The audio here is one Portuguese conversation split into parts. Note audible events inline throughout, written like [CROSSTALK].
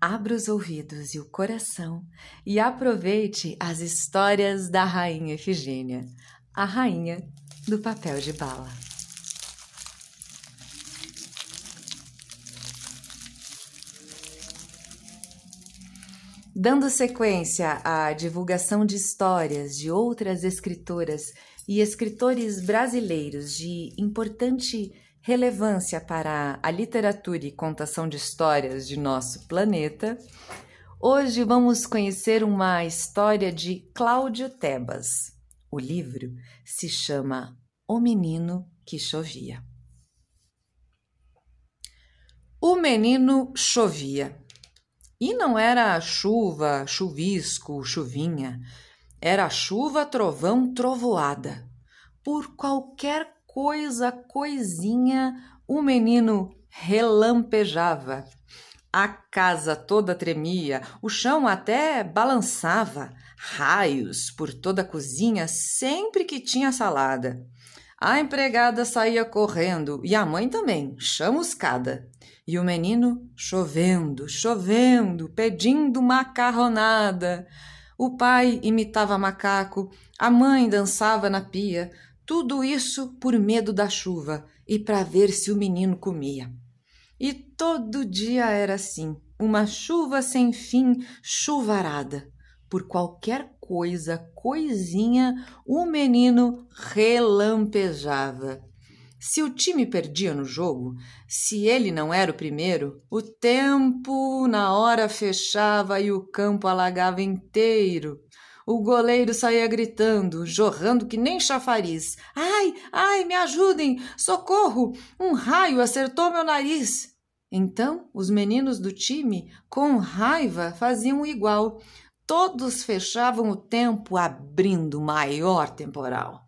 abra os ouvidos e o coração e aproveite as histórias da Rainha Efigênia, a rainha do papel de bala. Dando sequência à divulgação de histórias de outras escritoras e escritores brasileiros de importante relevância para a literatura e contação de histórias de nosso planeta, hoje vamos conhecer uma história de Cláudio Tebas. O livro se chama O Menino que Chovia. O menino chovia. E não era chuva, chuvisco, chuvinha. Era chuva, trovão, trovoada. Por qualquer coisa, coisinha, o menino relampejava. A casa toda tremia, o chão até balançava, raios por toda a cozinha sempre que tinha salada. A empregada saía correndo e a mãe também, chamuscada. E o menino chovendo, chovendo, pedindo macarronada. O pai imitava macaco, a mãe dançava na pia, tudo isso por medo da chuva e para ver se o menino comia. E todo dia era assim, uma chuva sem fim, chuvarada. Por qualquer coisa, coisinha, o menino relampejava. Se o time perdia no jogo, se ele não era o primeiro, o tempo na hora fechava e o campo alagava inteiro. O goleiro saía gritando, jorrando que nem chafariz. Ai, ai, me ajudem! Socorro! Um raio acertou meu nariz! Então, os meninos do time, com raiva, faziam igual. Todos fechavam o tempo abrindo maior temporal.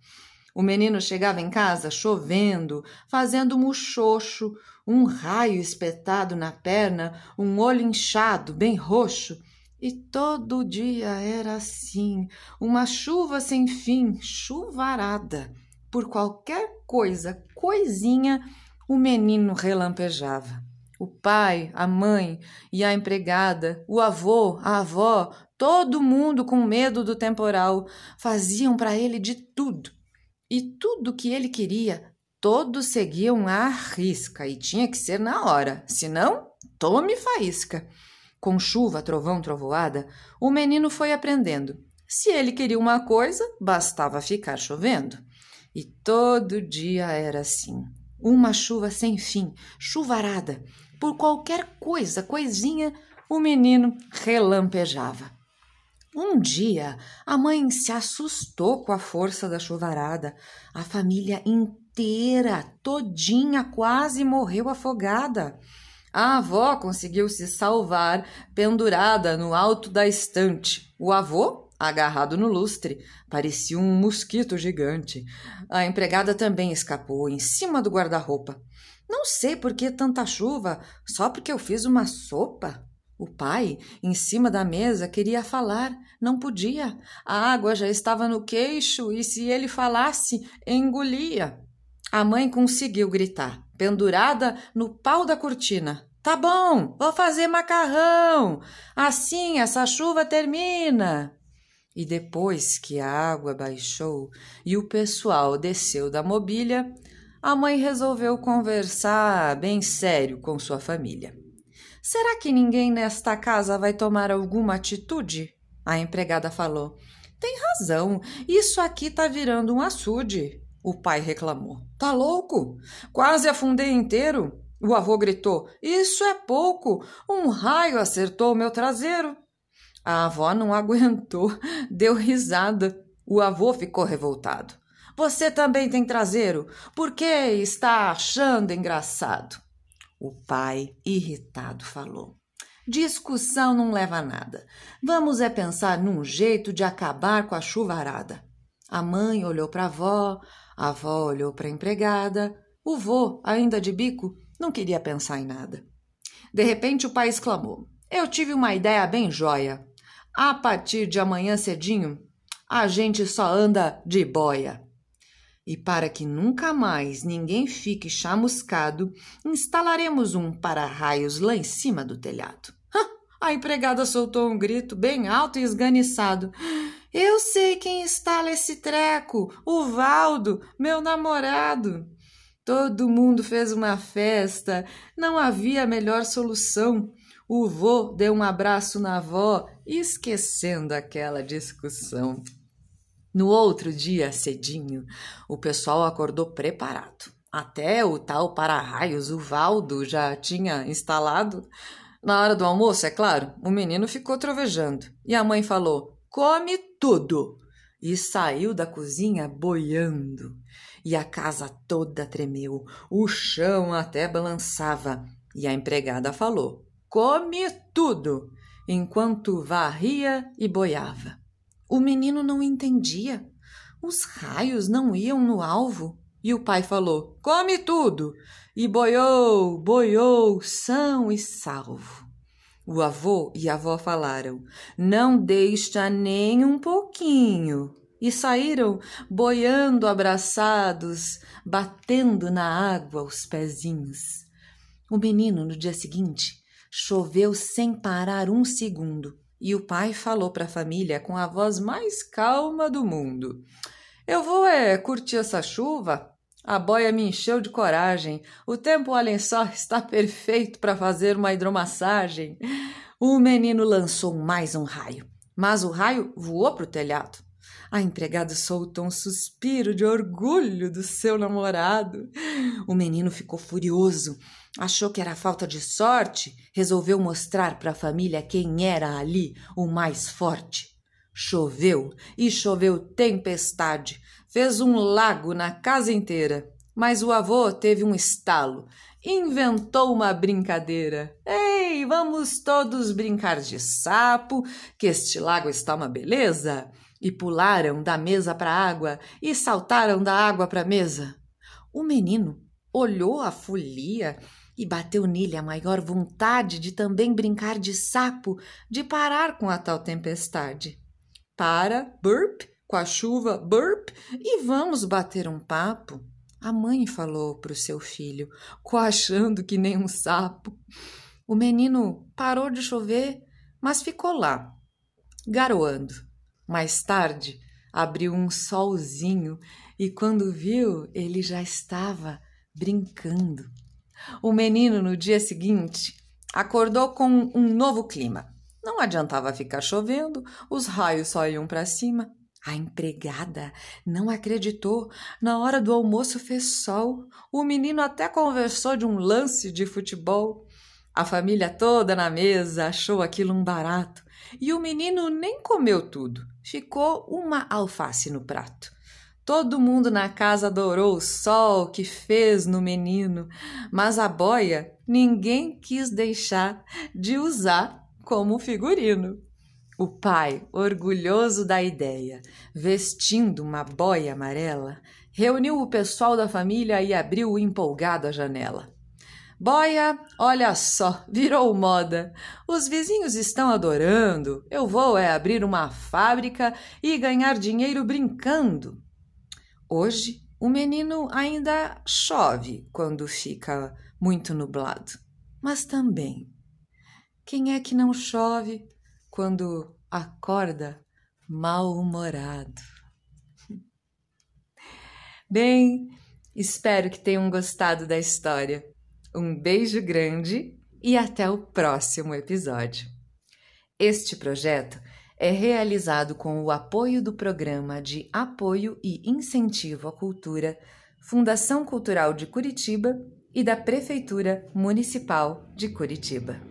O menino chegava em casa chovendo, fazendo muxoxo, um raio espetado na perna, um olho inchado, bem roxo. E todo dia era assim, uma chuva sem fim, chuvarada. Por qualquer coisa, coisinha, o menino relampejava. O pai, a mãe e a empregada, o avô, a avó, todo mundo com medo do temporal, faziam para ele de tudo. E tudo que ele queria, todos seguiam à risca e tinha que ser na hora, senão, tome faísca. Com chuva, trovão, trovoada, o menino foi aprendendo. Se ele queria uma coisa, bastava ficar chovendo. E todo dia era assim. Uma chuva sem fim, chuvarada. Por qualquer coisa, coisinha, o menino relampejava. Um dia, a mãe se assustou com a força da chuvarada. A família inteira, todinha, quase morreu afogada. A avó conseguiu se salvar pendurada no alto da estante. O avô, agarrado no lustre, parecia um mosquito gigante. A empregada também escapou em cima do guarda-roupa. Não sei por que tanta chuva, só porque eu fiz uma sopa. O pai, em cima da mesa, queria falar, não podia. A água já estava no queixo e, se ele falasse, engolia. A mãe conseguiu gritar, pendurada no pau da cortina. Tá bom, vou fazer macarrão. Assim essa chuva termina. E depois que a água baixou e o pessoal desceu da mobília, a mãe resolveu conversar bem sério com sua família. Será que ninguém nesta casa vai tomar alguma atitude? A empregada falou. Tem razão, isso aqui tá virando um açude. O pai reclamou. Tá louco? Quase afundei inteiro. O avô gritou. Isso é pouco. Um raio acertou meu traseiro. A avó não [LAUGHS] aguentou, deu risada. O avô ficou revoltado. Você também tem traseiro? Por que está achando engraçado? O pai, irritado, falou: Discussão não leva a nada. Vamos é pensar num jeito de acabar com a chuvarada. A mãe olhou para a avó, a avó olhou para a empregada, o vô, ainda de bico, não queria pensar em nada. De repente o pai exclamou: Eu tive uma ideia bem joia. A partir de amanhã cedinho, a gente só anda de boia. E para que nunca mais ninguém fique chamuscado, instalaremos um para-raios lá em cima do telhado. A empregada soltou um grito bem alto e esganiçado. Eu sei quem instala esse treco, o Valdo, meu namorado. Todo mundo fez uma festa, não havia melhor solução. O vô deu um abraço na avó, esquecendo aquela discussão. No outro dia, cedinho, o pessoal acordou preparado. Até o tal para-raios, o Valdo, já tinha instalado. Na hora do almoço, é claro, o menino ficou trovejando. E a mãe falou: Come tudo! E saiu da cozinha boiando e a casa toda tremeu, o chão até balançava, e a empregada falou: Come tudo! enquanto varria e boiava. O menino não entendia. Os raios não iam no alvo. E o pai falou: Come tudo! E boiou, boiou, são e salvo. O avô e a avó falaram: Não deixa nem um pouquinho e saíram boiando abraçados, batendo na água os pezinhos. O menino, no dia seguinte, choveu sem parar um segundo e o pai falou para a família com a voz mais calma do mundo: Eu vou é curtir essa chuva. A boia me encheu de coragem. O tempo só está [LAUGHS] perfeito para fazer uma hidromassagem. O menino lançou mais um raio, mas o raio voou para o telhado. A empregada soltou um suspiro de orgulho do seu namorado. O menino ficou furioso, achou que era falta de sorte, resolveu mostrar para a família quem era ali o mais forte. Choveu e choveu tempestade, fez um lago na casa inteira. Mas o avô teve um estalo, inventou uma brincadeira. Ei, vamos todos brincar de sapo, que este lago está uma beleza e pularam da mesa para a água e saltaram da água para a mesa. O menino olhou a folia e bateu nele a maior vontade de também brincar de sapo, de parar com a tal tempestade. Para, burp, com a chuva, burp, e vamos bater um papo. A mãe falou para o seu filho, coachando que nem um sapo. O menino parou de chover, mas ficou lá, garoando mais tarde, abriu um solzinho e quando viu, ele já estava brincando. O menino, no dia seguinte, acordou com um novo clima. Não adiantava ficar chovendo, os raios só iam para cima. A empregada não acreditou. Na hora do almoço fez sol. O menino até conversou de um lance de futebol. A família toda na mesa achou aquilo um barato. E o menino nem comeu tudo, ficou uma alface no prato. Todo mundo na casa adorou o sol que fez no menino, mas a boia ninguém quis deixar de usar como figurino. O pai, orgulhoso da ideia, vestindo uma boia amarela, reuniu o pessoal da família e abriu empolgado a janela. Boia, olha só, virou moda. Os vizinhos estão adorando. Eu vou é abrir uma fábrica e ganhar dinheiro brincando. Hoje, o menino ainda chove quando fica muito nublado. Mas também, quem é que não chove quando acorda mal-humorado? [LAUGHS] Bem, espero que tenham gostado da história. Um beijo grande e até o próximo episódio. Este projeto é realizado com o apoio do Programa de Apoio e Incentivo à Cultura, Fundação Cultural de Curitiba e da Prefeitura Municipal de Curitiba.